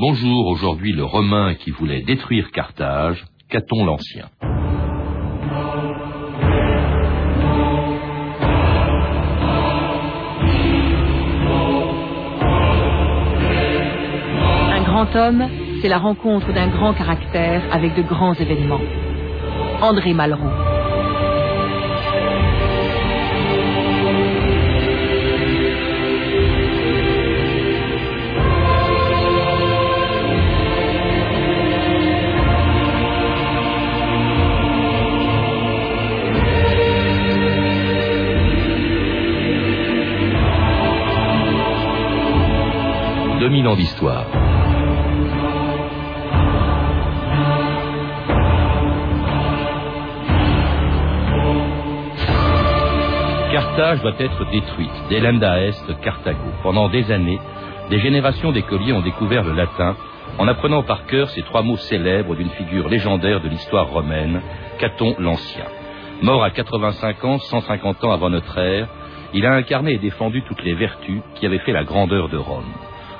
Bonjour, aujourd'hui le Romain qui voulait détruire Carthage, Caton l'Ancien? Un grand homme, c'est la rencontre d'un grand caractère avec de grands événements. André Malraux. 2000 ans d'histoire. Carthage doit être détruite, d'Elenda Est, Carthago. Pendant des années, des générations d'écoliers ont découvert le latin en apprenant par cœur ces trois mots célèbres d'une figure légendaire de l'histoire romaine, Caton l'Ancien. Mort à 85 ans, 150 ans avant notre ère, il a incarné et défendu toutes les vertus qui avaient fait la grandeur de Rome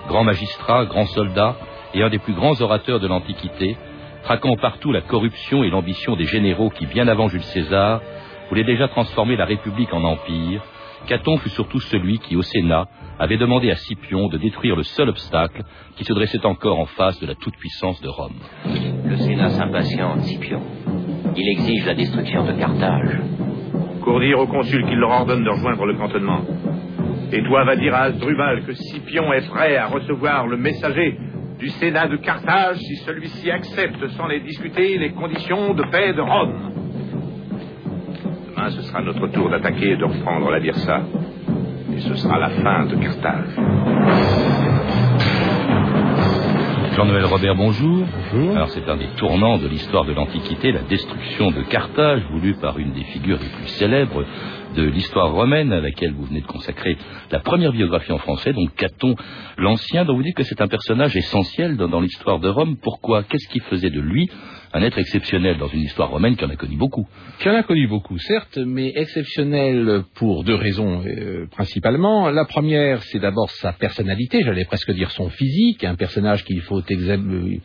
grand magistrat, grand soldat et un des plus grands orateurs de l'Antiquité, traquant partout la corruption et l'ambition des généraux qui, bien avant Jules César, voulaient déjà transformer la République en empire, Caton fut surtout celui qui, au Sénat, avait demandé à Scipion de détruire le seul obstacle qui se dressait encore en face de la toute-puissance de Rome. Le Sénat s'impatiente, Scipion. Il exige la destruction de Carthage. Pour dire au consul qu'il leur ordonne de rejoindre le cantonnement. Et toi va dire à Asdrubal que Scipion est prêt à recevoir le messager du Sénat de Carthage si celui-ci accepte sans les discuter les conditions de paix de Rome. Demain, ce sera notre tour d'attaquer et de reprendre la Dirsa. Et ce sera la fin de Carthage. Jean-Noël Robert, bonjour. Bonjour. Alors c'est un des tournants de l'histoire de l'Antiquité, la destruction de Carthage, voulue par une des figures les plus célèbres de l'histoire romaine, à laquelle vous venez de consacrer la première biographie en français, donc Caton l'Ancien, dont vous dites que c'est un personnage essentiel dans, dans l'histoire de Rome. Pourquoi? Qu'est-ce qui faisait de lui un être exceptionnel dans une histoire romaine qui en a connu beaucoup. Qui en a connu beaucoup, certes, mais exceptionnel pour deux raisons euh, principalement. La première, c'est d'abord sa personnalité, j'allais presque dire son physique, un personnage qu'il faut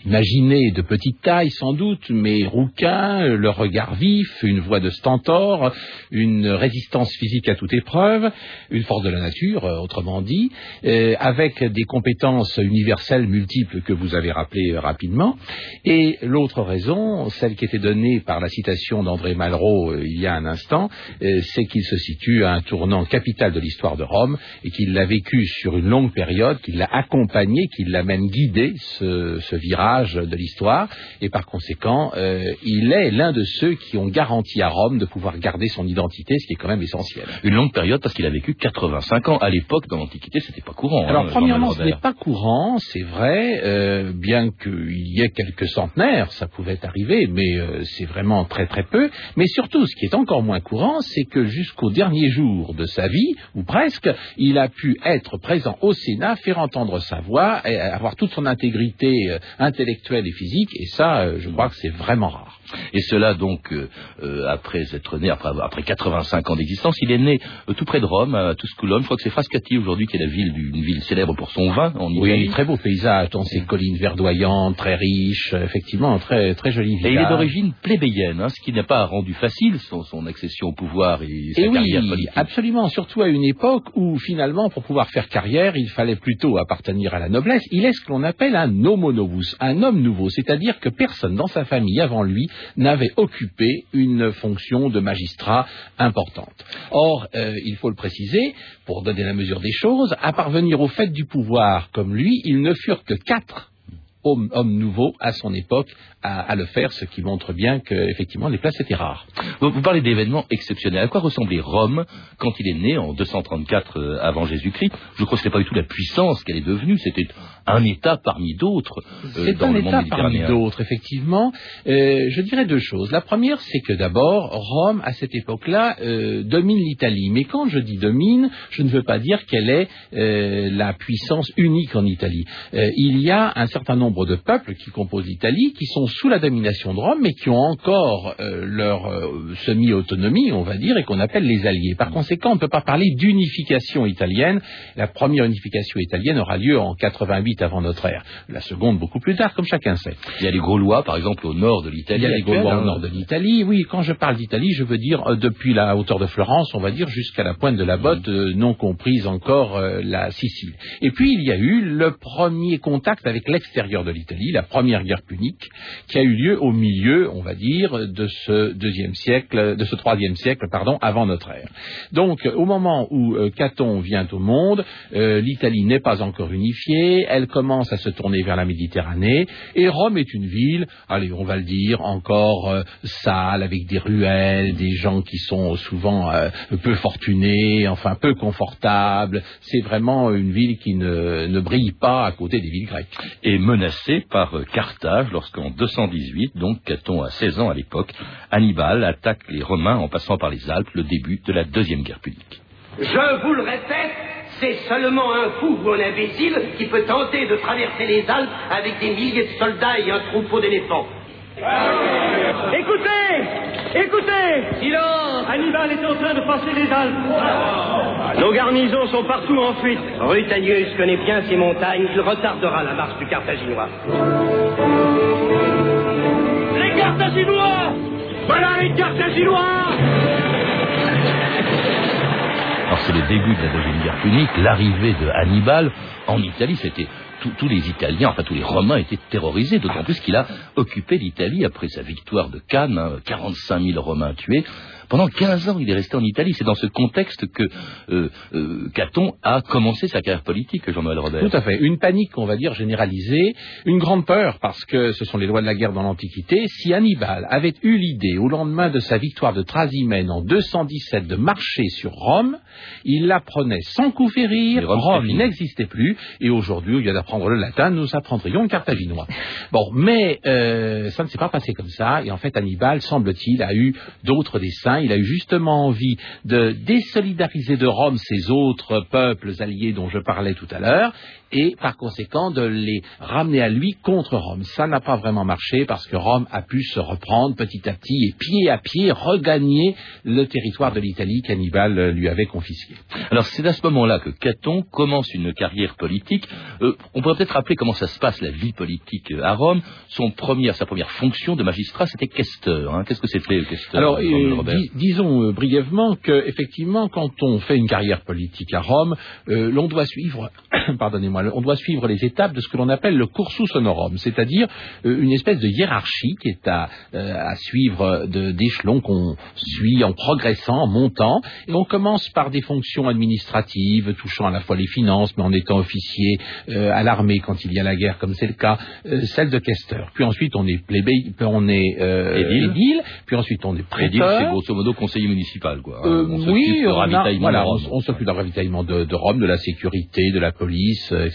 imaginer de petite taille sans doute, mais rouquin, le regard vif, une voix de stentor, une résistance physique à toute épreuve, une force de la nature, euh, autrement dit, euh, avec des compétences universelles multiples que vous avez rappelées rapidement. Et l'autre raison, celle qui était donnée par la citation d'André Malraux euh, il y a un instant, euh, c'est qu'il se situe à un tournant capital de l'histoire de Rome et qu'il l'a vécu sur une longue période, qu'il l'a accompagné, qu'il l'a même guidé, ce, virage de l'histoire, et par conséquent, euh, il est l'un de ceux qui ont garanti à Rome de pouvoir garder son identité, ce qui est quand même essentiel. Une longue période parce qu'il a vécu 85 ans. À l'époque, dans l'Antiquité, c'était pas courant. Alors, hein, premièrement, ce n'est pas courant, c'est vrai, bien qu'il y ait quelques centenaires, ça pouvait arrivé, mais euh, c'est vraiment très très peu. Mais surtout, ce qui est encore moins courant, c'est que jusqu'au dernier jour de sa vie, ou presque, il a pu être présent au Sénat, faire entendre sa voix, et avoir toute son intégrité euh, intellectuelle et physique, et ça, euh, je crois que c'est vraiment rare. Et cela donc après être né, après, après 85 ans d'existence, il est né tout près de Rome, à Tusculum. Je crois que c'est Frascati aujourd'hui qui est la ville, une ville célèbre pour son vin en. Oui, très beau paysage, dans ces collines verdoyantes, très riches, effectivement, très très joli Et il est d'origine plébéienne, hein, ce qui n'a pas rendu facile son, son, accession au pouvoir et sa et carrière oui, politique. Absolument, surtout à une époque où finalement, pour pouvoir faire carrière, il fallait plutôt appartenir à la noblesse. Il est ce que l'on appelle un homo novus, un homme nouveau, c'est-à-dire que personne dans sa famille avant lui n'avait occupé une fonction de magistrat importante. Or, euh, il faut le préciser, pour donner la mesure des choses, à parvenir au fait du pouvoir comme lui, ils ne furent que quatre hommes, nouveaux à son époque à, le faire, ce qui montre bien qu'effectivement les places étaient rares. Vous, parlez d'événements exceptionnels. À quoi ressemblait Rome quand il est né en 234 euh, avant Jésus-Christ? Je crois que ce n'était pas du tout la puissance qu'elle est devenue, c'était un État parmi d'autres euh, C'est un État parmi d'autres, effectivement. Euh, je dirais deux choses. La première, c'est que d'abord, Rome, à cette époque-là, domine l'Italie. Mais quand je dis domine, je ne veux pas dire qu'elle est la puissance unique en Italie. il y a un certain nombre nombre de peuples qui composent l'Italie, qui sont sous la domination de Rome, mais qui ont encore euh, leur euh, semi-autonomie, on va dire, et qu'on appelle les alliés. Par conséquent, on ne peut pas parler d'unification italienne. La première unification italienne aura lieu en 88 avant notre ère. La seconde beaucoup plus tard, comme chacun sait. Il y a les Gaulois, par exemple, au nord de l'Italie. Il y a les Gaulois au hein. nord de l'Italie. Oui, quand je parle d'Italie, je veux dire euh, depuis la hauteur de Florence, on va dire jusqu'à la pointe de la botte, non comprise encore la Sicile. Et puis il y a eu le premier contact avec l'extérieur de l'Italie, la première guerre punique, qui a eu lieu au milieu, on va dire, de ce deuxième siècle, de ce troisième siècle, pardon, avant notre ère. Donc, au moment où euh, Caton vient au monde, euh, l'Italie n'est pas encore unifiée, elle commence à se tourner vers la Méditerranée, et Rome est une ville, allez, on va le dire, encore euh, sale, avec des ruelles, des gens qui sont souvent peu fortunés, enfin peu confortables. C'est vraiment une ville qui ne, ne brille pas à côté des villes grecques. Et menacée par euh, Carthage lorsqu'en 218, donc Caton a 16 ans à l'époque, Hannibal attaque les Romains en passant par les Alpes, le début de la deuxième guerre punique. Je vous le répète, c'est seulement un fou ou un imbécile qui peut tenter de traverser les Alpes avec des milliers de soldats et un troupeau d'éléphants. Écoutez Écoutez Silence Hannibal est en train de passer les Alpes. Nos garnisons sont partout en fuite. Rutanius connaît bien ces montagnes. Il retardera la marche du Carthaginois. Les Carthaginois Voilà les Carthaginois Alors c'est le début de la deuxième guerre punique, l'arrivée de Hannibal en Italie, c'était tous les Italiens, enfin tous les Romains étaient terrorisés, d'autant plus qu'il a occupé l'Italie après sa victoire de Cannes, 45 hein, 000 Romains tués. Pendant 15 ans, il est resté en Italie. C'est dans ce contexte que euh, euh, Caton a commencé sa carrière politique, Jean-Noël Robert. Tout à fait. Une panique, on va dire, généralisée, une grande peur, parce que ce sont les lois de la guerre dans l'Antiquité. Si Hannibal avait eu l'idée, au lendemain de sa victoire de Trasimène en 217, de marcher sur Rome, il l'apprenait sans coup férir. Rome, n'existait plus. Et aujourd'hui, au lieu d'apprendre le latin, nous apprendrions le carthaginois. Bon, mais euh, ça ne s'est pas passé comme ça. Et en fait, Hannibal, semble-t-il, a eu d'autres dessins il a eu justement envie de désolidariser de Rome ces autres peuples alliés dont je parlais tout à l'heure, et par conséquent de les ramener à lui contre Rome. Ça n'a pas vraiment marché parce que Rome a pu se reprendre petit à petit et pied à pied regagner le territoire de l'Italie qu'Hannibal lui avait confisqué. Alors c'est à ce moment-là que Caton commence une carrière politique. Euh, on pourrait peut-être rappeler comment ça se passe la vie politique à Rome. Son premier, sa première fonction de magistrat, c'était questeur. Hein. Qu'est-ce que c'était questeur Alors euh, disons euh, brièvement que effectivement, quand on fait une carrière politique à Rome, l'on doit suivre, pardonnez-moi on doit suivre les étapes de ce que l'on appelle le cursus honorum, c'est-à-dire euh, une espèce de hiérarchie qui est à, euh, suivre d'échelons qu'on suit en progressant, en montant, et on commence par des fonctions administratives touchant à la fois les finances, mais en étant officier euh, à l'armée quand il y a la guerre, comme c'est le cas, celle de questeur. Puis ensuite on est plébé, on est édile. puis ensuite on est prêteur. c'est grosso modo conseiller municipal, quoi. oui, on, s'occupe du ravitaillement de, de Rome, de la sécurité, de la police, etc.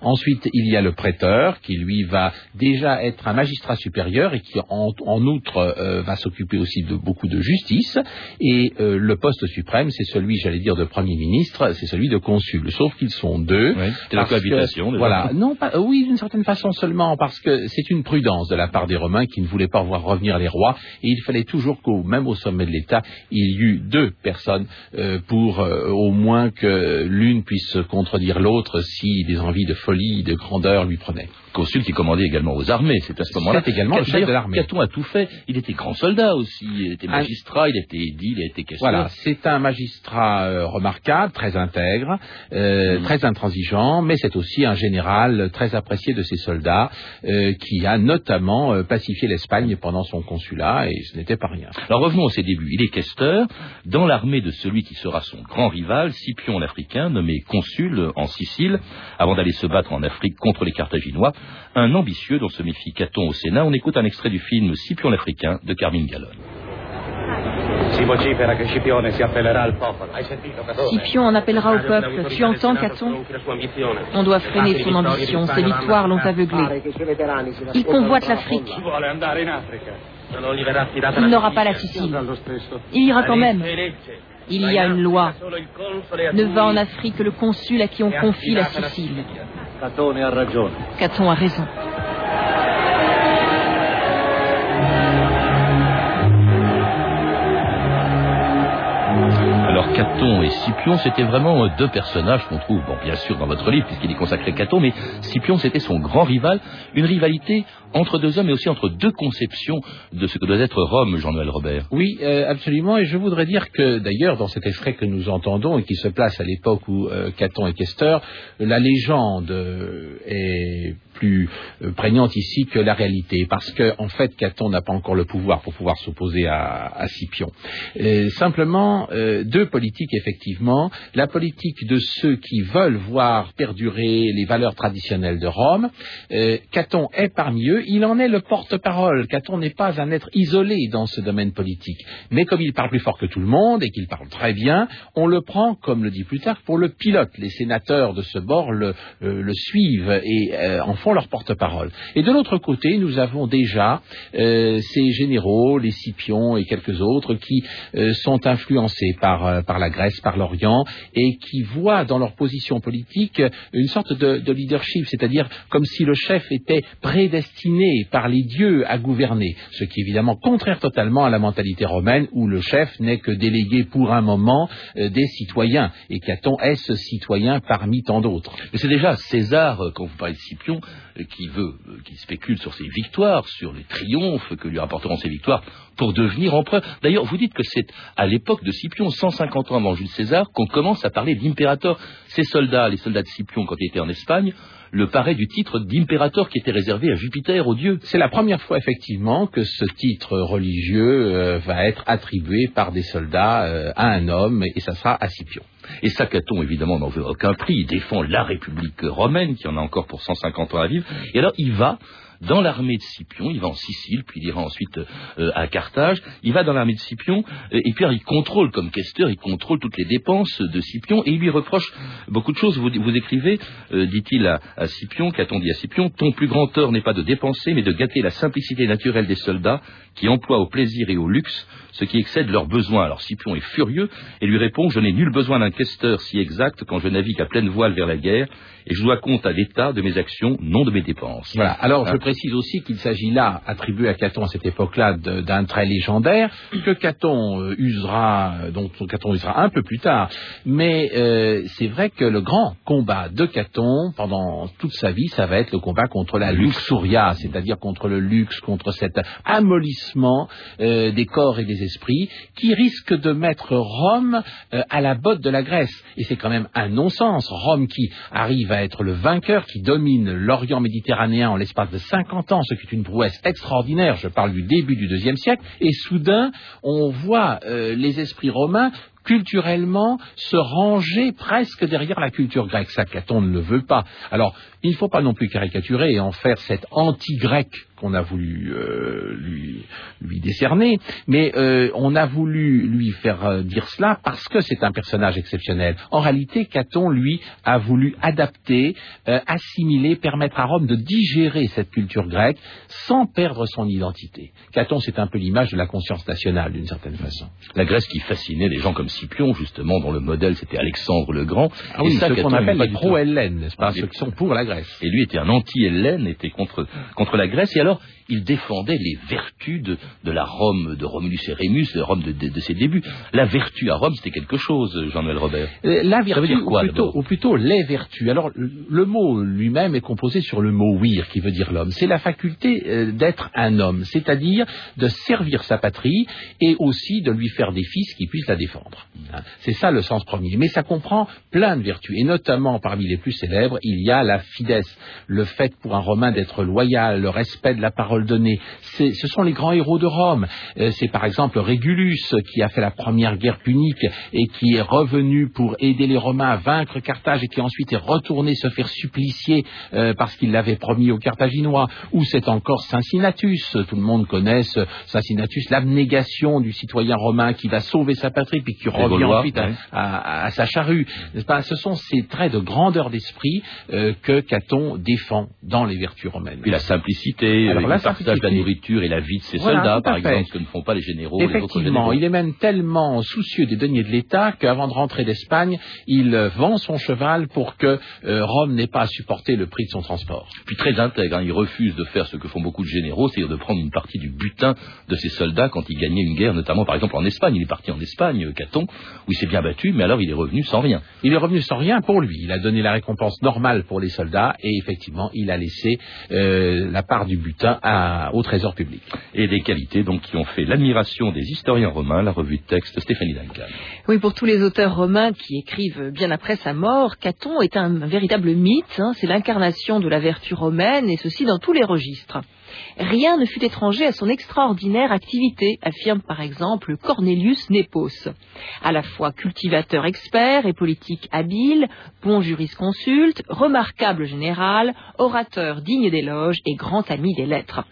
Ensuite, il y a le prêteur qui, lui, va déjà être un magistrat supérieur et qui, en, outre, euh, va s'occuper aussi de beaucoup de justice. Et euh, le poste suprême, c'est celui, j'allais dire, de Premier ministre, c'est celui de consul. Sauf qu'ils sont deux. c'est la cohabitation. Voilà. Non, pas, oui, d'une certaine façon seulement, parce que c'est une prudence de la part des Romains qui ne voulaient pas voir revenir les rois. Et il fallait toujours qu'au même au sommet de l'État, il y eût deux personnes euh, pour au moins que l'une puisse contredire l'autre si des envies de folie, de grandeur lui prenaient consul qui commandait également aux armées. C'est à ce moment-là. également le chef de l'armée. Caton a tout fait. Il était grand soldat aussi. Il était magistrat, il était édile, il était questeur. Voilà, c'est un magistrat euh, remarquable, très intègre, euh, mm. très intransigeant, mais c'est aussi un général très apprécié de ses soldats, euh, qui a notamment pacifié l'Espagne pendant son consulat, et ce n'était pas rien. Alors revenons à ses débuts. Il est questeur dans l'armée de celui qui sera son grand rival, Scipion l'Africain, nommé consul en Sicile, avant d'aller se battre en Afrique contre les Carthaginois un ambitieux dont se méfie Caton au Sénat. On écoute un extrait du film Scipion l'Africain de Carmine Gallone. Scipion en appellera au peuple. Tu entends, Caton? On doit freiner son ambition. Ses victoires l'ont aveuglé. Il convoite l'Afrique. Il n'aura pas la Sicile. Il ira quand même. Il y a une loi. Ne va en Afrique que le consul à qui on confie la Sicile. Caton a raison. Caton et Scipion, c'était vraiment euh, deux personnages qu'on trouve, bon, bien sûr, dans votre livre, puisqu'il est consacré Caton, mais Scipion, c'était son grand rival, une rivalité entre deux hommes, mais aussi entre deux conceptions de ce que doit être Rome, Jean-Noël Robert. Oui, euh, absolument, et je voudrais dire que, d'ailleurs, dans cet extrait que nous entendons, et qui se place à l'époque où euh, Caton est questeur, la légende est plus euh, prégnante ici que la réalité, parce que en fait, Caton n'a pas encore le pouvoir pour pouvoir s'opposer à, Scipion. Euh, simplement, euh, deux politiques effectivement, la politique de ceux qui veulent voir perdurer les valeurs traditionnelles de Rome. Caton est parmi eux, il en est le porte-parole. Caton n'est pas un être isolé dans ce domaine politique, mais comme il parle plus fort que tout le monde et qu'il parle très bien, on le prend, comme le dit plus tard, pour le pilote. Les sénateurs de ce bord le, le suivent et en font leur porte-parole. Et de l'autre côté, nous avons déjà euh, ces généraux, les Scipions et quelques autres qui euh, sont influencés par, euh, par la Grèce, par l'Orient, et qui voient dans leur position politique une sorte de, de leadership, c'est-à-dire comme si le chef était prédestiné par les dieux à gouverner, ce qui est évidemment contraire totalement à la mentalité romaine où le chef n'est que délégué pour un moment euh, des citoyens, et Caton est ce citoyen parmi tant d'autres. Mais c'est déjà César, quand vous parlez de Scipion, qui veut, euh, qui spécule sur ses victoires, sur les triomphes que lui apporteront ses victoires pour devenir empereur. D'ailleurs, vous dites que c'est à l'époque de Scipion, 150 ans avant Jules César, qu'on commence à parler d'impérateur. Ces soldats, les soldats de Scipion, quand ils étaient en Espagne, le paraît du titre d'impérateur qui était réservé à Jupiter, au dieu. C'est la première fois effectivement que ce titre religieux euh, va être attribué par des soldats euh, à un homme, et ça sera à Scipion. Et ça, Caton, évidemment, n'en veut aucun prix. Il défend la République romaine, qui en a encore pour 150 ans à vivre. Et alors, il va dans l'armée de Scipion, il va en Sicile, puis il ira ensuite euh, à Carthage, il va dans l'armée de Scipion, euh, et puis alors, il contrôle, comme questeur, il contrôle toutes les dépenses de Scipion, et il lui reproche beaucoup de choses. Vous, vous écrivez, euh, dit-il à, à Scipion, qu'a-t-on dit à Scipion, ton plus grand tort n'est pas de dépenser, mais de gâter la simplicité naturelle des soldats, qui emploient au plaisir et au luxe ce qui excède leurs besoins. Alors Scipion est furieux et lui répond Je n'ai nul besoin d'un questeur si exact quand je navigue à pleine voile vers la guerre et je dois compte à l'État de mes actions, non de mes dépenses. Voilà. Alors, hein? je précise aussi qu'il s'agit là, attribué à Caton à cette époque-là, d'un trait légendaire que Caton euh, usera, dont Caton usera un peu plus tard. Mais euh, c'est vrai que le grand combat de Caton pendant toute sa vie, ça va être le combat contre la luxuria, c'est-à-dire contre le luxe, contre cet amollissement euh, des corps et des esprits, qui risque de mettre Rome euh, à la botte de la Grèce. Et c'est quand même un non-sens. Rome qui arrive à être le vainqueur, qui domine l'Orient méditerranéen en l'espace de 50 ans, ce qui est une prouesse extraordinaire. Je parle du début du deuxième siècle. Et soudain, on voit euh, les esprits romains culturellement se ranger presque derrière la culture grecque. Ça, Caton ne le veut pas. Alors, il ne faut pas non plus caricaturer et en faire cet anti-grec qu'on a voulu euh, lui, lui, décerner, mais euh, on a voulu lui faire euh, dire cela parce que c'est un personnage exceptionnel. En réalité, Caton, lui, a voulu adapter, euh, assimiler, permettre à Rome de digérer cette culture grecque sans perdre son identité. Caton, c'est un peu l'image de la conscience nationale, d'une certaine façon. La Grèce qui fascinait les gens comme Scipion, justement, dont le modèle c'était Alexandre le Grand. Ah oui, et ça, ce qu'on appelle les pro-hellènes, n'est-ce pas, ceux qui sont pour la Grèce. Et lui était un anti-hellène, était contre, contre la Grèce. Et alors, il défendait les vertus de, de la Rome de Romulus et Rémus, la Rome de, de, de, ses débuts. La vertu à Rome, c'était quelque chose, Jean-Noël Robert. Euh, la vertu, Ça veut dire quoi, ou, plutôt, ou plutôt les vertus. Alors, le mot lui-même est composé sur le mot wir, qui veut dire l'homme. C'est la faculté euh, d'être un homme, c'est-à-dire de servir sa patrie et aussi de lui faire des fils qui puissent la défendre. Hein. C'est ça le sens premier. Mais ça comprend plein de vertus, et notamment parmi les plus célèbres, il y a la fidesse, le fait pour un Romain d'être loyal, le respect de la parole donnée. Ce sont les grands héros de Rome. Euh, c'est par exemple Régulus qui a fait la première guerre punique et qui est revenu pour aider les Romains à vaincre Carthage et qui ensuite est retourné se faire supplicier euh, parce qu'il l'avait promis aux Carthaginois. Ou c'est encore Cincinnatus. Tout le monde connaît ce Cincinnatus, l'abnégation du citoyen romain qui va sauver sa patrie puis qui revient Gaulois, ensuite ouais. à, à, à, sa charrue. Pas? Ce sont ces traits de grandeur d'esprit euh, que Caton défend dans les vertus romaines. Puis la simplicité. Alors, partage la nourriture et la vie de ses soldats, par exemple, ce que ne font pas les généraux. Effectivement, il est même tellement soucieux des deniers de l'État qu'avant de rentrer d'Espagne, il vend son cheval pour que euh, Rome n'ait pas à supporter le prix de son transport. Puis très intègre, hein, il refuse de faire ce que font beaucoup de généraux, c'est-à-dire de prendre une partie du butin de ses soldats quand ils gagnaient une guerre, notamment par exemple en Espagne. Il est parti en Espagne, euh, Caton, où il s'est bien battu, mais alors il est revenu sans rien. Il est revenu sans rien pour lui. Il a donné la récompense normale pour les soldats et effectivement, il a laissé euh, la part du butin au trésor public. Et des qualités donc qui ont fait l'admiration des historiens romains, la revue de texte Stéphanie Duncan. Oui, pour tous les auteurs romains qui écrivent bien après sa mort, Caton est un véritable mythe. Hein. c'est l'incarnation de la vertu romaine et ceci dans tous les registres. Rien ne fut étranger à son extraordinaire activité, affirme par exemple Cornelius Nepos. À la fois cultivateur expert et politique habile, bon jurisconsulte, remarquable général, orateur digne d'éloges et grand ami des lettres.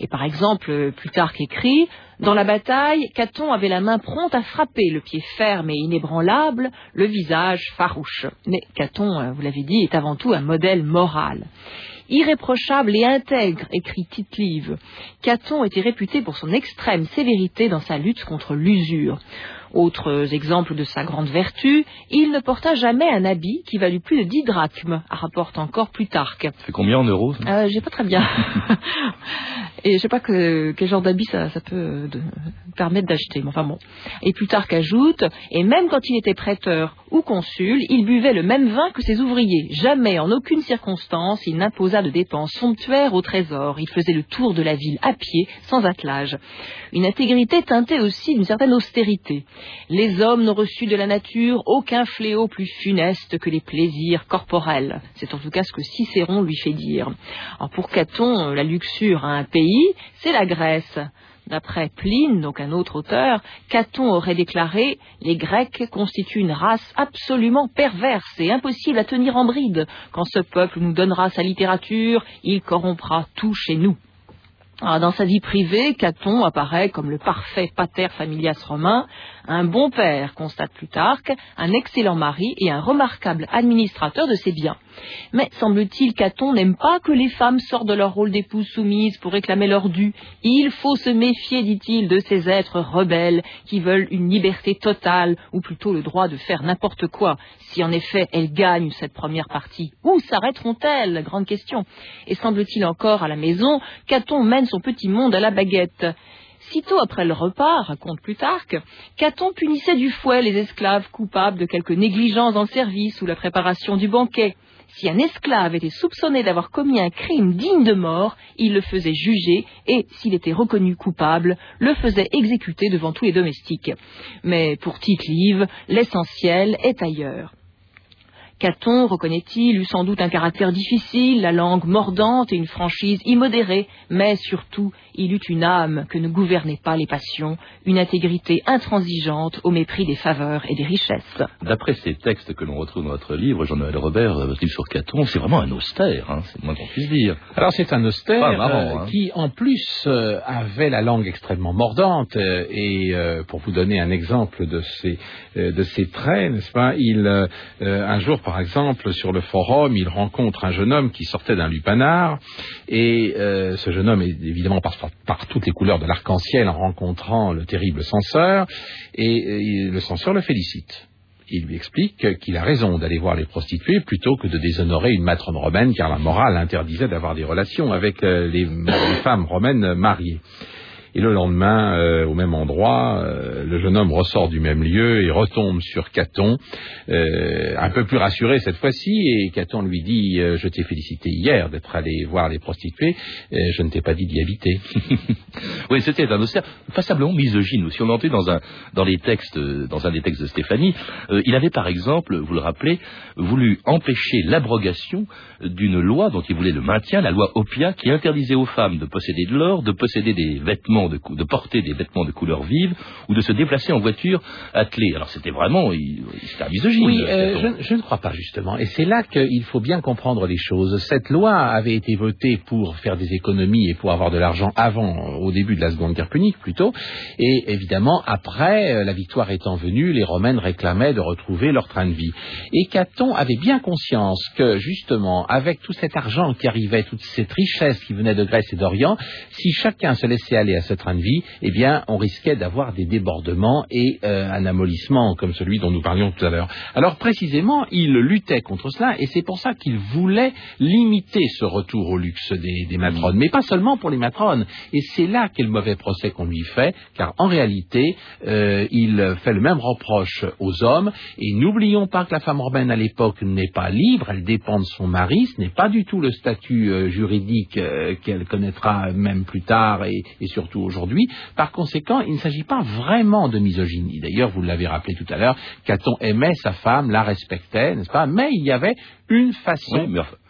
Et par exemple, Plutarque écrit dans la bataille, Caton avait la main prompte à frapper, le pied ferme et inébranlable, le visage farouche. Mais Caton, euh, vous l'avez dit, est avant tout un modèle moral irréprochable et intègre, écrit Tite-Live. Caton était réputé pour son extrême sévérité dans sa lutte contre l'usure. Autres exemples de sa grande vertu, il ne porta jamais un habit qui valut plus de dix drachmes, rapporte encore Plutarque. C'est combien en euros euh, J'ai pas très bien. Et je sais pas quel genre d'habit ça, peut euh, permettre d'acheter. enfin bon. Et Plutarque ajoute, et même quand il était prêteur ou consul, il buvait le même vin que ses ouvriers. Jamais, en aucune circonstance, il n'imposa de dépenses somptuaires au trésor. Il faisait le tour de la ville à pied, sans attelage. Une intégrité teintée aussi d'une certaine austérité. Les hommes n'ont reçu de la nature aucun fléau plus funeste que les plaisirs corporels. C'est en tout cas ce que Cicéron lui fait dire. pour Caton, la luxure a un pays, c'est la Grèce. D'après Pline, donc un autre auteur, Caton aurait déclaré Les Grecs constituent une race absolument perverse et impossible à tenir en bride. Quand ce peuple nous donnera sa littérature, il corrompra tout chez nous. Ah, dans sa vie privée, Caton apparaît comme le parfait pater familias romain, un bon père, constate Plutarque, un excellent mari et un remarquable administrateur de ses biens. Mais semble-t-il, Caton n'aime pas que les femmes sortent de leur rôle d'épouse soumise pour réclamer leur dû. Il faut se méfier, dit-il, de ces êtres rebelles qui veulent une liberté totale, ou plutôt le droit de faire n'importe quoi, si en effet elles gagnent cette première partie. Où s'arrêteront-elles? Grande question. Et semble-t-il encore à la maison, Caton mène son petit monde à la baguette. Sitôt après le repas, raconte Plutarque, Caton punissait du fouet les esclaves coupables de quelque négligence en service ou la préparation du banquet. Si un esclave était soupçonné d'avoir commis un crime digne de mort, il le faisait juger et, s'il était reconnu coupable, le faisait exécuter devant tous les domestiques. Mais pour Tite-Live, l'essentiel est ailleurs. Caton, reconnaît-il, eut sans doute un caractère difficile, la langue mordante et une franchise immodérée, mais surtout, il eut une âme que ne gouvernaient pas les passions, une intégrité intransigeante au mépris des faveurs et des richesses. D'après ces textes que l'on retrouve dans notre livre, Jean-Noël Robert, votre euh, livre sur Caton, c'est vraiment un austère, hein, c'est le moins qu'on puisse dire. Alors c'est un austère euh, hein. qui, en plus, euh, avait la langue extrêmement mordante, et pour vous donner un exemple de ces, de ces traits, n'est-ce pas, il, un jour, par exemple, sur le forum, il rencontre un jeune homme qui sortait d'un lupanar, et euh, ce jeune homme, est, évidemment, par, toutes les couleurs de l'arc-en-ciel en rencontrant le terrible censeur, et, le censeur le félicite il lui explique qu'il a raison d'aller voir les prostituées plutôt que de déshonorer une matrone romaine, car la morale interdisait d'avoir des relations avec euh, les femmes romaines mariées. Et le lendemain, euh, au même endroit, euh, le jeune homme ressort du même lieu et retombe sur Caton, euh, un peu plus rassuré cette fois-ci, et Caton lui dit Je t'ai félicité hier d'être allé voir les prostituées, je ne t'ai pas dit d'y habiter. oui, c'était un austère passablement misogyne. Si on entrait dans un, dans les textes, dans un des textes de Stéphanie, il avait par exemple, vous le rappelez, voulu empêcher l'abrogation d'une loi dont il voulait le maintien, la loi Opia, qui interdisait aux femmes de posséder de l'or, de posséder des vêtements vêtements de, de porter des vêtements de couleur vive ou de se déplacer en voiture attelée. Alors c'était vraiment, c'était un misogyne. Oui, euh, je, je, ne crois pas justement. Et c'est là qu'il faut bien comprendre les choses. Cette loi avait été votée pour faire des économies et pour avoir de l'argent avant, au début de la Seconde Guerre punique plutôt. Et évidemment, après, euh, la victoire étant venue, les Romaines réclamaient de retrouver leur train de vie. Et Caton avait bien conscience que justement, avec tout cet argent qui arrivait, toute cette richesse qui venait de Grèce et d'Orient, si chacun se laissait aller à ce train de vie, eh bien, on risquait d'avoir des débordements et euh, un amollissement comme celui dont nous parlions tout à l'heure. Alors précisément, il luttait contre cela et c'est pour ça qu'il voulait limiter ce retour au luxe des, matrones, mais pas seulement pour les matrones. Et c'est là qu'est le mauvais procès qu'on lui fait, car en réalité, euh, il fait le même reproche aux hommes. Et n'oublions pas que la femme romaine à l'époque n'est pas libre, elle dépend de son mari, ce n'est pas du tout le statut euh, juridique qu'elle connaîtra même plus tard et surtout aujourd'hui. Par conséquent, il ne s'agit pas vraiment de misogynie. D'ailleurs, vous l'avez rappelé tout à l'heure, Caton aimait sa femme, la respectait, n'est-ce pas? Mais il y avait une façon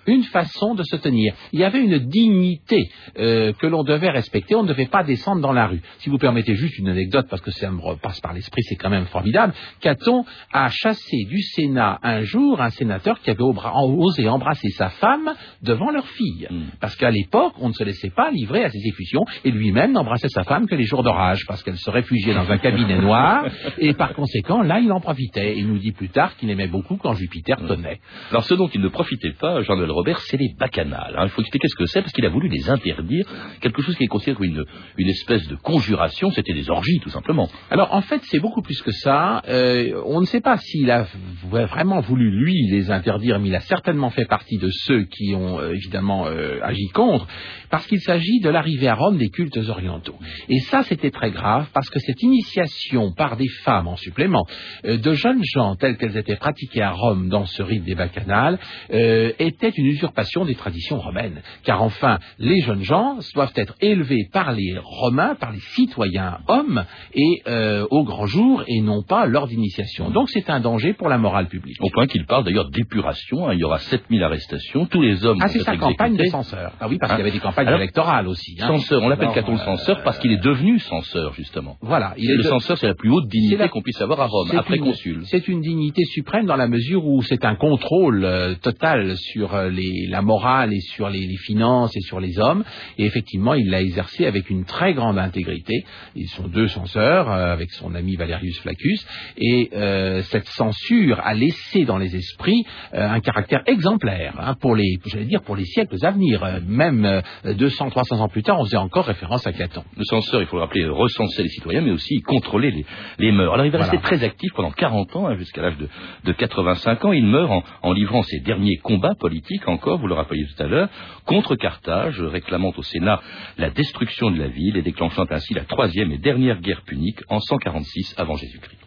une façon de se tenir. Il y avait une dignité euh, que l'on devait respecter. On ne devait pas descendre dans la rue. Si vous permettez juste une anecdote, parce que ça me repasse par l'esprit, c'est quand même formidable. Caton a chassé du Sénat un jour un sénateur qui avait osé embrasser sa femme devant leur fille. Mm. Parce qu'à l'époque, on ne se laissait pas livrer à ces exécutions et lui-même n'embrassait sa femme que les jours d'orage parce qu'elle se réfugiait dans un cabinet noir et par conséquent, là, il en profitait. Il nous dit plus tard qu'il aimait beaucoup quand Jupiter tenait. Alors ce dont il ne profitait pas, Jean-Noël Robert, c'est les bacchanales. hein. Il faut expliquer ce que c'est parce qu'il a voulu les interdire. Quelque chose qui est considéré comme une, une espèce de conjuration, c'était des orgies tout simplement. Alors en fait, c'est beaucoup plus que ça. Euh, on ne sait pas s'il a vraiment voulu lui les interdire, mais il a certainement fait partie de ceux qui ont euh, évidemment euh, agi contre, parce qu'il s'agit de l'arrivée à Rome des cultes orientaux. Et ça, c'était très grave, parce que cette initiation par des femmes en supplément de jeunes gens telles qu'elles étaient pratiquées à Rome dans ce rite des bacchanales était une usurpation des traditions romaines. Car enfin, les jeunes gens doivent être élevés par les Romains, par les citoyens hommes, et euh, au grand jour, et non pas lors d'initiation. Donc c'est un danger pour la morale publique. Au point qu'il parle d'ailleurs d'épuration. hein. Il y aura 7000 arrestations. Tous les hommes Ah, c'est sa campagne de censeur. Ah oui, parce Hein qu'il y avait des campagnes Alors, électorales aussi. hein. Censeur, on l'appelle Caton le euh, censeur parce qu'il est devenu censeur justement. Voilà. Il le de- censeur, c'est la plus haute dignité la- qu'on puisse avoir à Rome, après une- consul. C'est une dignité suprême dans la mesure où c'est un contrôle euh, total sur euh, les- la morale et sur les, les finances et sur les hommes. Et effectivement, il l'a exercé avec une très grande intégrité. Ils sont deux censeurs, euh, avec son ami Valerius Flaccus. Et euh, cette censure a laissé dans les esprits euh, un caractère exemplaire hein, pour les, j'allais dire, pour les siècles à venir. Même euh, 200, 300 ans plus tard, on faisait encore référence à Caton. Le censeur, il faut le rappeler, recensait les citoyens, mais aussi contrôler les, les mœurs. Alors il va Voilà. rester très actif pendant 40 ans, hein, jusqu'à l'âge de, de 85 ans. Il meurt en, en livrant ses derniers combats politiques, encore, vous le rappeliez tout à l'heure, contre Carthage, réclamant au Sénat la destruction de la ville et déclenchant ainsi la troisième et dernière guerre punique en 146 avant Jésus-Christ.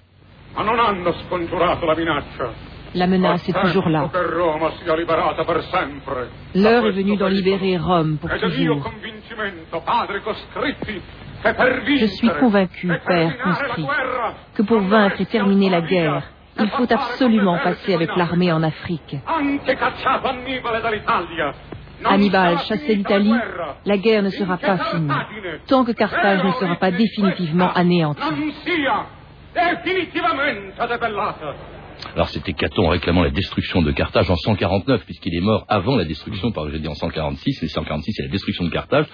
La menace est toujours là. L'heure est venue d'en libérer Rome pour toujours. Je suis convaincu, e père conscrit, que pour vaincre et terminer la guerre, il faut absolument passer avec l'armée en Afrique. Hannibal la l'Italie, la guerre ne sera pas finie, tant que Carthage ne sera pas définitivement anéantie. Alors c'était Caton réclamant la destruction de Carthage en 149, puisqu'il est mort avant la destruction, par j'ai dit en 146, mais 146 c'est la destruction de Carthage.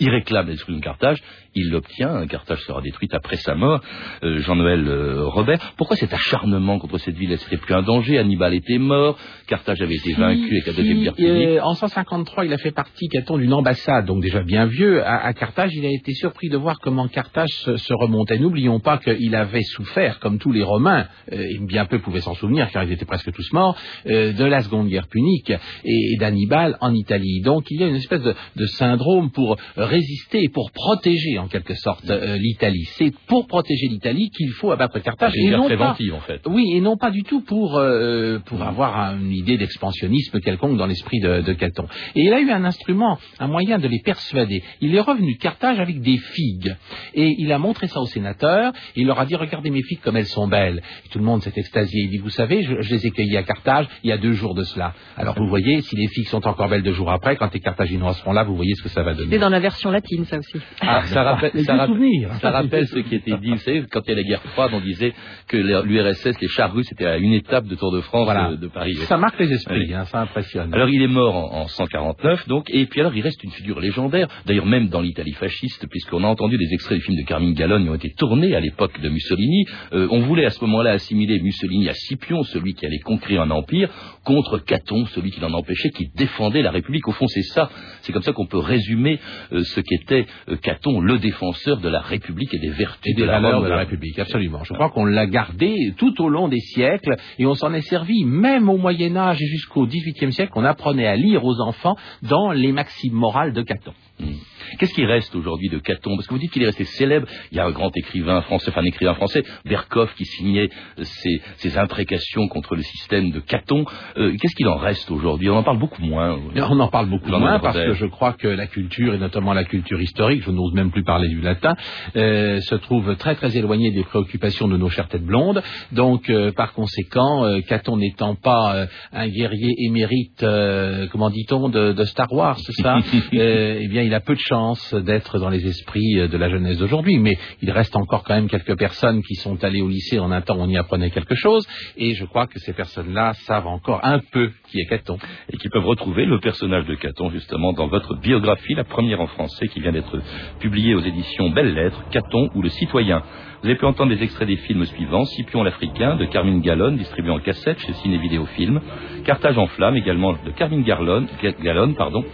Il réclame la destruction de Carthage, il l'obtient, Carthage sera détruite après sa mort. Euh, Jean-Noël euh, Robert, pourquoi cet acharnement contre cette ville? C'était plus un danger, Hannibal était mort, Carthage avait été vaincu avec la deuxième Si, guerre punique. euh, en 153, il a fait partie, Caton, d'une ambassade, donc déjà bien vieux, à, à Carthage. Il a été surpris de voir comment Carthage se, se remontait. N'oublions pas qu'il avait souffert, comme tous les Romains, euh, et bien peu pouvaient s'en souvenir, car ils étaient presque tous morts, euh, de la Seconde Guerre punique et, et d'Hannibal en Italie. Donc il y a une espèce de, de syndrome pour résister et pour protéger, en quelque sorte, euh, l'Italie. C'est pour protéger l'Italie qu'il faut abattre Carthage. C'est une et guerre non pas- préventive en fait. oui, et non pas du tout pour, euh, pour avoir une idée d'expansionnisme quelconque dans l'esprit de, de Caton. Et il a eu un instrument, un moyen de les persuader. Il est revenu de Carthage avec des figues. Et il a montré ça aux sénateurs. Et il leur a dit, regardez mes figues comme elles sont belles. Et tout le monde s'est extasié. Il dit, dit, vous savez, je, je les ai cueillis à Carthage il y a deux jours de cela. Alors vous voyez, si les filles sont encore belles deux jours après, quand les Carthaginois seront là, vous voyez ce que ça va donner. C'est dans la version latine, ça aussi. Ah, ça rappelle, Les ça vieux rappelle- souvenirs. ça rappelle ce qui était dit. Vous savez, quand il y a la guerre froide, on disait que l'URSS, les chars russes, étaient à une étape de Tour de France Voilà. de, de Paris. Ça marque les esprits, Oui. hein, ça impressionne. Alors il est mort en, en 149, donc, et puis alors il reste une figure légendaire, d'ailleurs même dans l'Italie fasciste, puisqu'on a entendu des extraits du film de Carmine Gallone qui ont été tournés à l'époque de Mussolini. Euh, on voulait à ce moment-là assimiler Mussolini à Scipion, celui qui allait conquérir un empire, contre Caton, celui qui l'en empêchait, qui défendait la République. Au fond, c'est ça, c'est comme ça qu'on peut résumer euh, ce qu'était euh, Caton, le défenseur de la République et des vertus et des de la valeurs de la République, absolument. Je crois qu'on l'a gardé tout au long des siècles et on s'en est servi même au Moyen Âge et jusqu'au XVIIIe siècle. On apprenait à lire aux enfants dans les maximes morales de Caton. Hmm. Qu'est-ce qui reste aujourd'hui de Caton? Parce que vous dites qu'il est resté célèbre. Il y a un grand écrivain français, enfin un écrivain français, Berkoff, qui signait euh, ses, ses imprécations contre le système de Caton. Euh, Qu'est-ce qu'il en reste aujourd'hui? On en parle beaucoup moins. On en parle beaucoup moins parce que je crois que la culture, et notamment la culture historique, je n'ose même plus parler du latin, euh, se trouve très très éloignée des préoccupations de nos chères têtes blondes. Donc, euh, par conséquent, euh, Caton n'étant pas euh, un guerrier émérite, euh, comment dit-on, de, de Star Wars, c'est ça? Euh, Eh bien, il a peu de chance d'être dans les esprits euh, de la jeunesse d'aujourd'hui. Mais il reste encore quand même quelques personnes qui sont allées au lycée en un temps où on y apprenait quelque chose. Et je crois que ces personnes-là savent encore un peu qui est Caton. Et qui peuvent retrouver le personnage de Caton, justement, dans votre biographie, la première en français, qui vient d'être publiée aux éditions Belles Lettres, Caton ou le Citoyen. Vous avez pu entendre des extraits des films suivants, Scipion l'Africain, de Carmine Gallone, distribué en cassette chez Ciné Vidéo Film, Carthage en flammes, également de Carmine Gallone, Gallone pardon,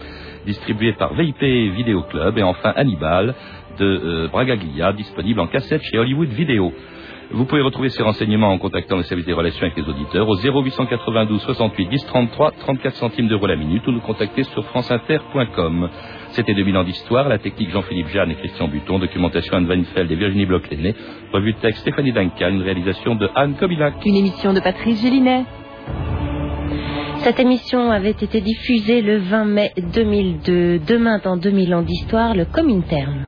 distribué par VIP Vidéo Club, et enfin Hannibal, de euh, Bragaglia, disponible en cassette chez Hollywood Vidéo. Vous pouvez retrouver ces renseignements en contactant le service des relations avec les auditeurs au 0892 68 10 33 34 centimes d'euros la minute ou nous contacter sur franceinter.com. C'était 2000 ans d'histoire, la technique Jean-Philippe Jeanne et Christian Buton, documentation Anne Weinfeld et Virginie Bloch-Lenné, revue de texte Stéphanie Duncan, une réalisation de Anne Kobilac. Une émission de Patrice Gélinet. Cette émission avait été diffusée le 20 mai 2002. Demain, dans 2000 ans d'histoire, le Comintern.